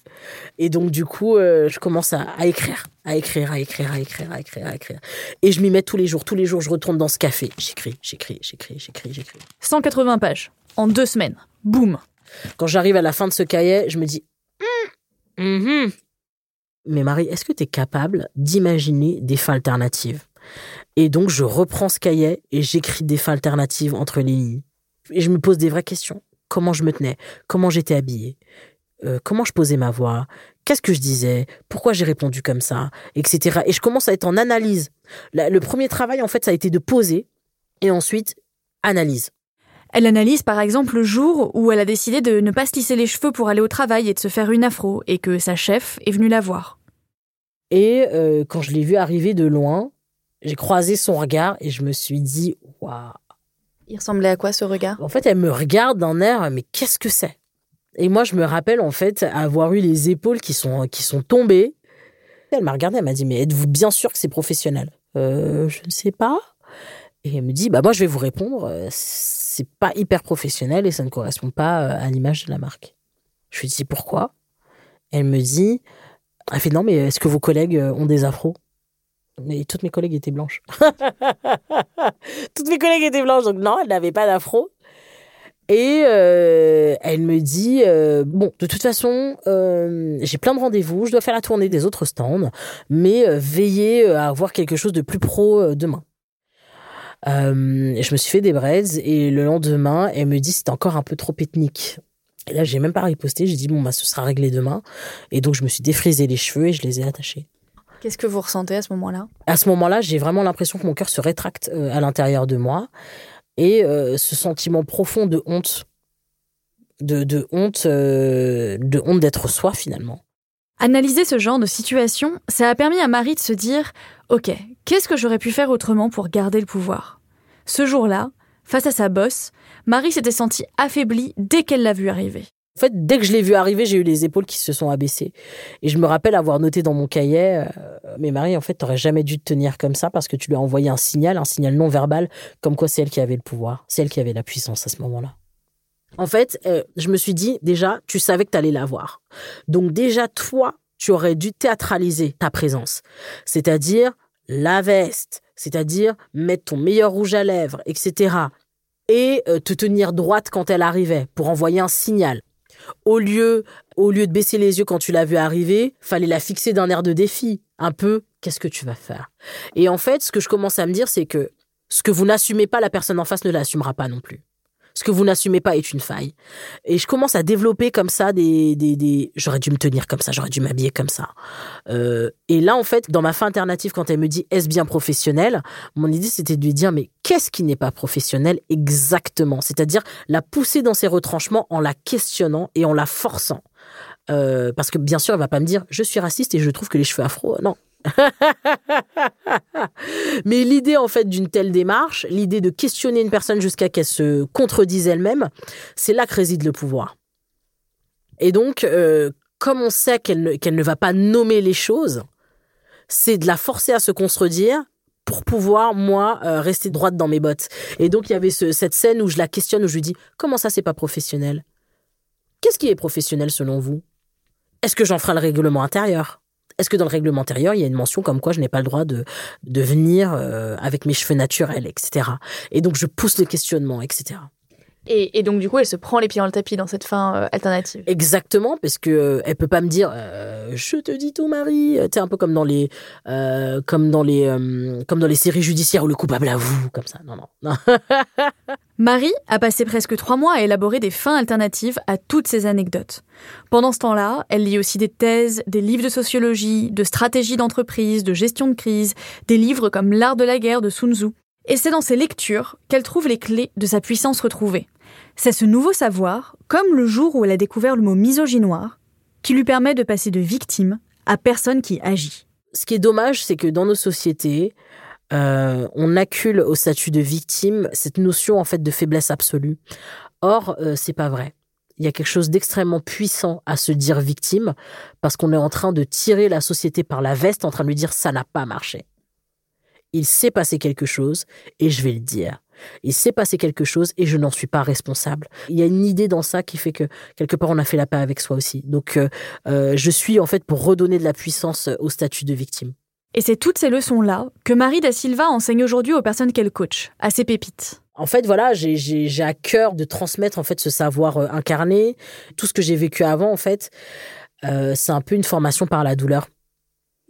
Et donc du coup, je commence à écrire à écrire, à écrire, à écrire, à écrire, à écrire. Et je m'y mets tous les jours. Tous les jours, je retourne dans ce café. J'écris, j'écris, j'écris, j'écris, j'écris. 180 pages en deux semaines. Boum. Quand j'arrive à la fin de ce cahier, je me dis, mhm. mais Marie, est-ce que tu es capable d'imaginer des fins alternatives? Et donc, je reprends ce cahier et j'écris des fins alternatives entre les lignes. Et je me pose des vraies questions. Comment je me tenais? Comment j'étais habillée? Euh, Comment je posais ma voix? Qu'est-ce que je disais? Pourquoi j'ai répondu comme ça? Etc. Et je commence à être en analyse. le premier travail, en fait, ça a été de poser et ensuite analyse. Elle analyse par exemple le jour où elle a décidé de ne pas se lisser les cheveux pour aller au travail et de se faire une afro, et que sa chef est venue la voir. Et euh, quand je l'ai vue arriver de loin, j'ai croisé son regard et je me suis dit, waouh. Il ressemblait à quoi ce regard? En fait, elle me regarde d'un air, mais qu'est-ce que c'est? Et moi, je me rappelle en fait avoir eu les épaules qui sont, qui sont tombées. Elle m'a regardé, elle m'a dit, mais êtes-vous bien sûr que c'est professionnel? Euh, Je ne sais pas. Et elle me dit, bah moi, je vais vous répondre euh, c'est pas hyper professionnel et ça ne correspond pas euh, à l'image de la marque. Je lui dis pourquoi? Elle me dit, elle fait non mais est-ce que vos collègues euh, ont des afros? Mais toutes mes collègues étaient blanches. <laughs> toutes mes collègues étaient blanches donc non, elle n'avait pas d'afro. Et euh, elle me dit bon, de toute façon, j'ai plein de rendez-vous, je dois faire la tournée des autres stands, mais veillez à avoir quelque chose de plus pro demain. Euh, je me suis fait des braids et le lendemain, elle me dit c'était encore un peu trop ethnique. Et là, j'ai même pas riposté. J'ai dit bon bah ce sera réglé demain. Et donc je me suis défrisé les cheveux et je les ai attachés. Qu'est-ce que vous ressentez à ce moment-là? À ce moment-là, j'ai vraiment l'impression que mon cœur se rétracte euh, à l'intérieur de moi et euh, ce sentiment profond de honte, de, honte, de honte d'être soi finalement. Analyser ce genre de situation, ça a permis à Marie de se dire Ok, qu'est-ce que j'aurais pu faire autrement pour garder le pouvoir? Ce jour-là, face à sa bosse, Marie s'était sentie affaiblie dès qu'elle l'a vu arriver. En fait, dès que je l'ai vu arriver, j'ai eu les épaules qui se sont abaissées. Et je me rappelle avoir noté dans mon cahier, euh, mais Marie, en fait, t'aurais jamais dû te tenir comme ça parce que tu lui as envoyé un signal, un signal non verbal, comme quoi c'est elle qui avait le pouvoir, c'est elle qui avait la puissance à ce moment-là. En fait, euh, je me suis dit, déjà, tu savais que t'allais l'avoir. Donc déjà, toi, tu aurais dû théâtraliser ta présence. C'est-à-dire la veste, c'est-à-dire mettre ton meilleur rouge à lèvres, etc. Et euh, te tenir droite quand elle arrivait pour envoyer un signal. Au lieu, au lieu de baisser les yeux quand tu l'as vue arriver, fallait la fixer d'un air de défi. Un peu, qu'est-ce que tu vas faire? Et en fait, ce que je commence à me dire, c'est que ce que vous n'assumez pas, la personne en face ne l'assumera pas non plus ce que vous n'assumez pas est une faille. Et je commence à développer comme ça des, j'aurais dû me tenir comme ça, j'aurais dû m'habiller comme ça. Euh, et là, en fait, dans ma fin alternative, quand elle me dit est-ce bien professionnel, mon idée c'était de lui dire mais qu'est-ce qui n'est pas professionnel exactement? C'est-à-dire la pousser dans ses retranchements en la questionnant et en la forçant. Euh, parce que bien sûr, elle va pas me dire je suis raciste et je trouve que les cheveux afro. Non, <laughs> Mais l'idée en fait d'une telle démarche, l'idée de questionner une personne jusqu'à qu'elle se contredise elle-même, c'est là que réside le pouvoir. Et donc, euh, comme on sait qu'elle ne, ne va pas nommer les choses, c'est de la forcer à se contredire pour pouvoir, moi, euh, rester droite dans mes bottes. Et donc, il y avait cette scène où je la questionne, où je lui dis, comment ça, c'est pas professionnel? Qu'est-ce qui est professionnel selon vous? Est-ce que j'en ferai le règlement intérieur? Est-ce que dans le règlement intérieur, il y a une mention comme quoi je n'ai pas le droit de, venir euh, avec mes cheveux naturels, etc. Et donc, je pousse le questionnement, etc. Et, donc du coup, elle se prend les pieds dans le tapis dans cette fin euh, alternative. Exactement, parce que euh, elle peut pas me dire je te dis tout, Marie. Tu un peu comme dans les comme dans les comme dans les séries judiciaires où le coupable avoue, comme ça. Non, non. <laughs> Marie a passé presque trois mois à élaborer des fins alternatives à toutes ces anecdotes. Pendant ce temps-là, elle lit aussi des thèses, des livres de sociologie, de stratégie d'entreprise, de gestion de crise, des livres comme L'art de la guerre de Sun Tzu. Et c'est dans ces lectures qu'elle trouve les clés de sa puissance retrouvée. C'est ce nouveau savoir, comme le jour où elle a découvert le mot misogynoir, qui lui permet de passer de victime à personne qui agit. Ce qui est dommage, c'est que dans nos sociétés, euh, on accule au statut de victime cette notion en fait de faiblesse absolue. Or, euh, c'est pas vrai. Il y a quelque chose d'extrêmement puissant à se dire victime parce qu'on est en train de tirer la société par la veste, en train de lui dire ça n'a pas marché. Il s'est passé quelque chose et je vais le dire. Il s'est passé quelque chose et je n'en suis pas responsable. Il y a une idée dans ça qui fait que quelque part on a fait la paix avec soi aussi. Donc euh, euh, je suis en fait pour redonner de la puissance au statut de victime. Et c'est toutes ces leçons-là que Marie da Silva enseigne aujourd'hui aux personnes qu'elle coach, à ses pépites. En fait, voilà, j'ai à cœur de transmettre en fait ce savoir euh, incarné, tout ce que j'ai vécu avant. En fait, c'est un peu une formation par la douleur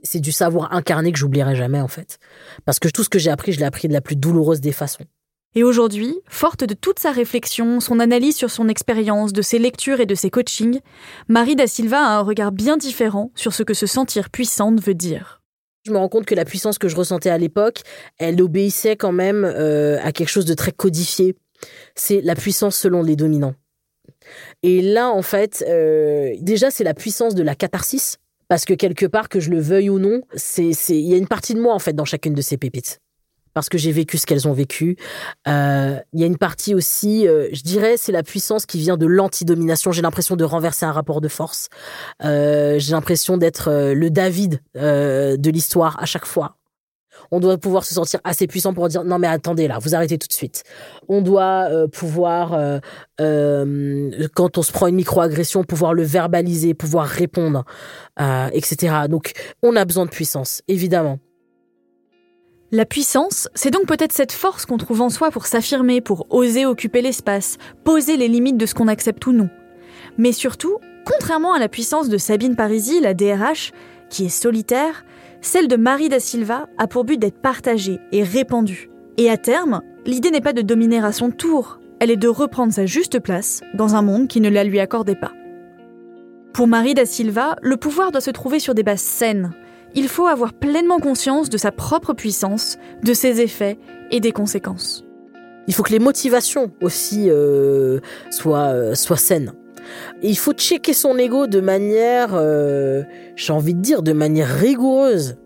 c'est du savoir incarné que j'oublierai jamais en fait. Parce que tout ce que j'ai appris, je l'ai appris de la plus douloureuse des façons. Et aujourd'hui, forte de toute sa réflexion, son analyse sur son expérience, de ses lectures et de ses coachings, Marie da Silva a un regard bien différent sur ce que se sentir puissante veut dire. Je me rends compte que la puissance que je ressentais à l'époque, elle obéissait quand même euh, à quelque chose de très codifié. C'est la puissance selon les dominants. Et là, en fait, euh, déjà, c'est la puissance de la catharsis, parce que quelque part, que je le veuille ou non, c'est, il y a une partie de moi en fait dans chacune de ces pépites parce que j'ai vécu ce qu'elles ont vécu. Euh, il y a une partie aussi, euh, je dirais, c'est la puissance qui vient de l'antidomination. J'ai l'impression de renverser un rapport de force. Euh, j'ai l'impression d'être le David de l'histoire à chaque fois. On doit pouvoir se sentir assez puissant pour dire non mais attendez là, vous arrêtez tout de suite. On doit pouvoir, quand on se prend une microagression, pouvoir le verbaliser, pouvoir répondre, etc. Donc on a besoin de puissance, évidemment. La puissance, c'est donc peut-être cette force qu'on trouve en soi pour s'affirmer, pour oser occuper l'espace, poser les limites de ce qu'on accepte ou non. Mais surtout, contrairement à la puissance de Sabine Parisi, la DRH, qui est solitaire, celle de Marie da Silva a pour but d'être partagée et répandue. Et à terme, l'idée n'est pas de dominer à son tour, elle est de reprendre sa juste place dans un monde qui ne la lui accordait pas. Pour Marie da Silva, le pouvoir doit se trouver sur des bases saines, il faut avoir pleinement conscience de sa propre puissance, de ses effets et des conséquences. Il faut que les motivations aussi euh, euh, soient saines. Il faut checker son ego de manière, euh, j'ai envie de dire, de manière rigoureuse.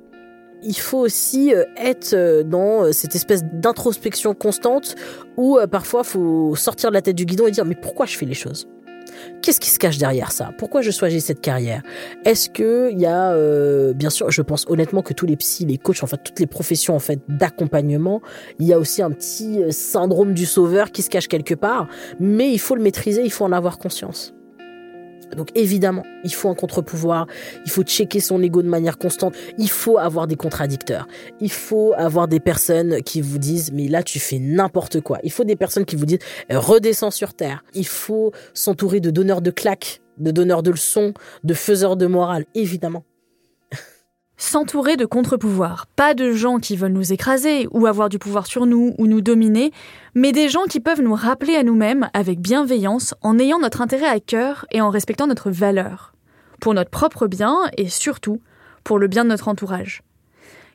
Il faut aussi être dans cette espèce d'introspection constante où parfois il faut sortir de la tête du guidon et dire mais pourquoi je fais les choses? Qu'est-ce qui se cache derrière ça? Pourquoi je choisis cette carrière? Est-ce que il y a, euh, bien sûr, je pense honnêtement que tous les psys, les coachs, enfin toutes les professions en fait d'accompagnement, il y a aussi un petit euh, syndrome du sauveur qui se cache quelque part, mais il faut le maîtriser, il faut en avoir conscience. Donc évidemment, il faut un contre-pouvoir, il faut checker son ego de manière constante, il faut avoir des contradicteurs, il faut avoir des personnes qui vous disent mais là tu fais n'importe quoi, il faut des personnes qui vous disent redescends sur terre, il faut s'entourer de donneurs de claques, de donneurs de leçons, de faiseurs de morale, évidemment. S'entourer de contre-pouvoirs, pas de gens qui veulent nous écraser ou avoir du pouvoir sur nous ou nous dominer, mais des gens qui peuvent nous rappeler à nous-mêmes avec bienveillance en ayant notre intérêt à cœur et en respectant notre valeur, pour notre propre bien et surtout pour le bien de notre entourage.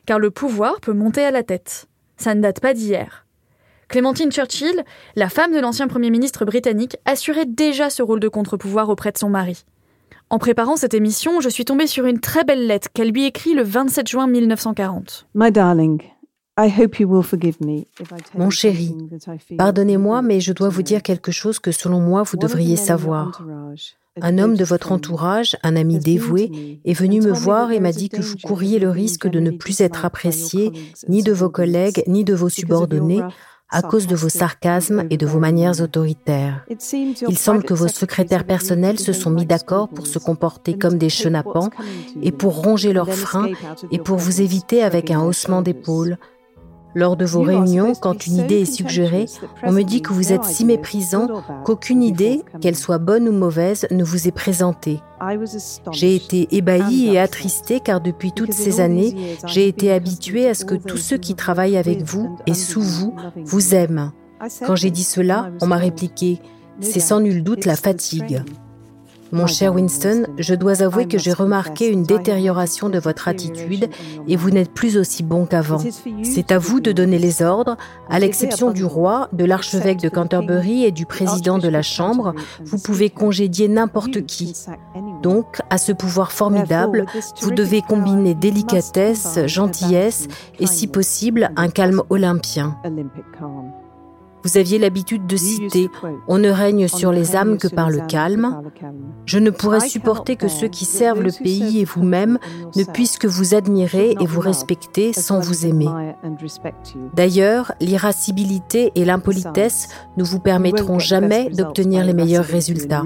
Car le pouvoir peut monter à la tête. Ça ne date pas d'hier. Clémentine Churchill, la femme de l'ancien Premier ministre britannique, assurait déjà ce rôle de contre-pouvoir auprès de son mari. En préparant cette émission, je suis tombée sur une très belle lettre qu'elle lui écrit le 27 juin 1940. Mon chéri, pardonnez-moi, mais je dois vous dire quelque chose que selon moi vous devriez savoir. Un homme de votre entourage, un ami dévoué, est venu me voir et m'a dit que vous courriez le risque de ne plus être apprécié ni de vos collègues ni de vos subordonnés à cause de vos sarcasmes et de vos manières autoritaires. Il semble que vos secrétaires personnels se sont mis d'accord pour se comporter comme des chenapans et pour ronger leurs freins et pour vous éviter avec un haussement d'épaule, lors de vos réunions, quand une idée est suggérée, on me dit que vous êtes si méprisant qu'aucune idée, qu'elle soit bonne ou mauvaise, ne vous est présentée. J'ai été ébahi et attristé car depuis toutes ces années, j'ai été habitué à ce que tous ceux qui travaillent avec vous et sous vous vous aiment. Quand j'ai dit cela, on m'a répliqué, c'est sans nul doute la fatigue. Mon cher Winston, je dois avouer que j'ai remarqué une détérioration de votre attitude et vous n'êtes plus aussi bon qu'avant. C'est à vous de donner les ordres, à l'exception du roi, de l'archevêque de Canterbury et du président de la Chambre, vous pouvez congédier n'importe qui. Donc, à ce pouvoir formidable, vous devez combiner délicatesse, gentillesse et, si possible, un calme olympien. Vous aviez l'habitude de citer ⁇ On ne règne sur les âmes que par le calme ⁇ Je ne pourrais supporter que ceux qui servent le pays et vous-même ne puissent que vous admirer et vous respecter sans vous aimer. D'ailleurs, l'irascibilité et l'impolitesse ne vous permettront jamais d'obtenir les meilleurs résultats.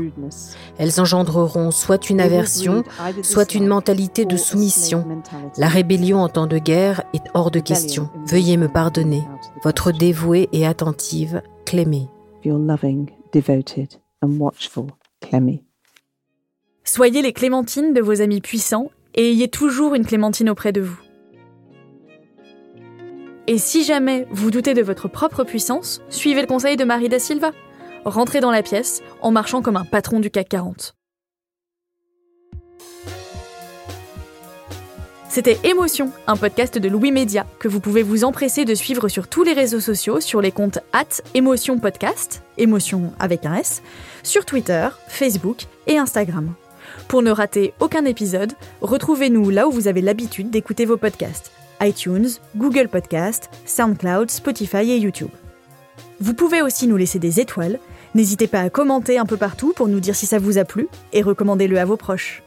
Elles engendreront soit une aversion, soit une mentalité de soumission. La rébellion en temps de guerre est hors de question. Veuillez me pardonner. Votre dévouée et attentive, Soyez les clémentines de vos amis puissants et ayez toujours une clémentine auprès de vous. Et si jamais vous doutez de votre propre puissance, suivez le conseil de Marie da Silva. Rentrez dans la pièce en marchant comme un patron du CAC 40. C'était Émotion, un podcast de Louis Média que vous pouvez vous empresser de suivre sur tous les réseaux sociaux sur les comptes at Émotion Podcast, émotion avec un S, sur Twitter, Facebook et Instagram. Pour ne rater aucun épisode, retrouvez-nous là où vous avez l'habitude d'écouter vos podcasts iTunes, Google Podcast, SoundCloud, Spotify et YouTube. Vous pouvez aussi nous laisser des étoiles. N'hésitez pas à commenter un peu partout pour nous dire si ça vous a plu et recommandez-le à vos proches.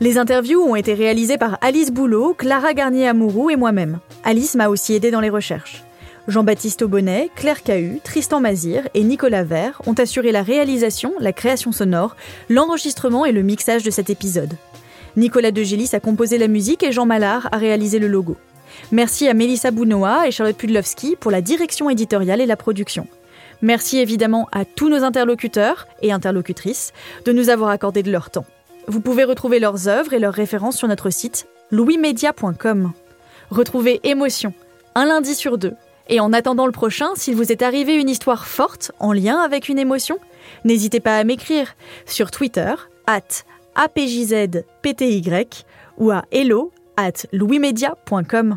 Les interviews ont été réalisées par Alice Boulot, Clara Garnier-Amouroux et moi-même. Alice m'a aussi aidé dans les recherches. Jean-Baptiste Aubonnet, Claire Cahu, Tristan Mazir et Nicolas Vert ont assuré la réalisation, la création sonore, l'enregistrement et le mixage de cet épisode. Nicolas Degélis a composé la musique et Jean Mallard a réalisé le logo. Merci à Mélissa Bounoa et Charlotte Pudlowski pour la direction éditoriale et la production. Merci évidemment à tous nos interlocuteurs et interlocutrices de nous avoir accordé de leur temps. Vous pouvez retrouver leurs œuvres et leurs références sur notre site louismedia.com. Retrouvez Émotion, un lundi sur deux. Et en attendant le prochain, s'il vous est arrivé une histoire forte en lien avec une émotion, n'hésitez pas à m'écrire sur Twitter, at apjzpty ou à hello at louismedia.com.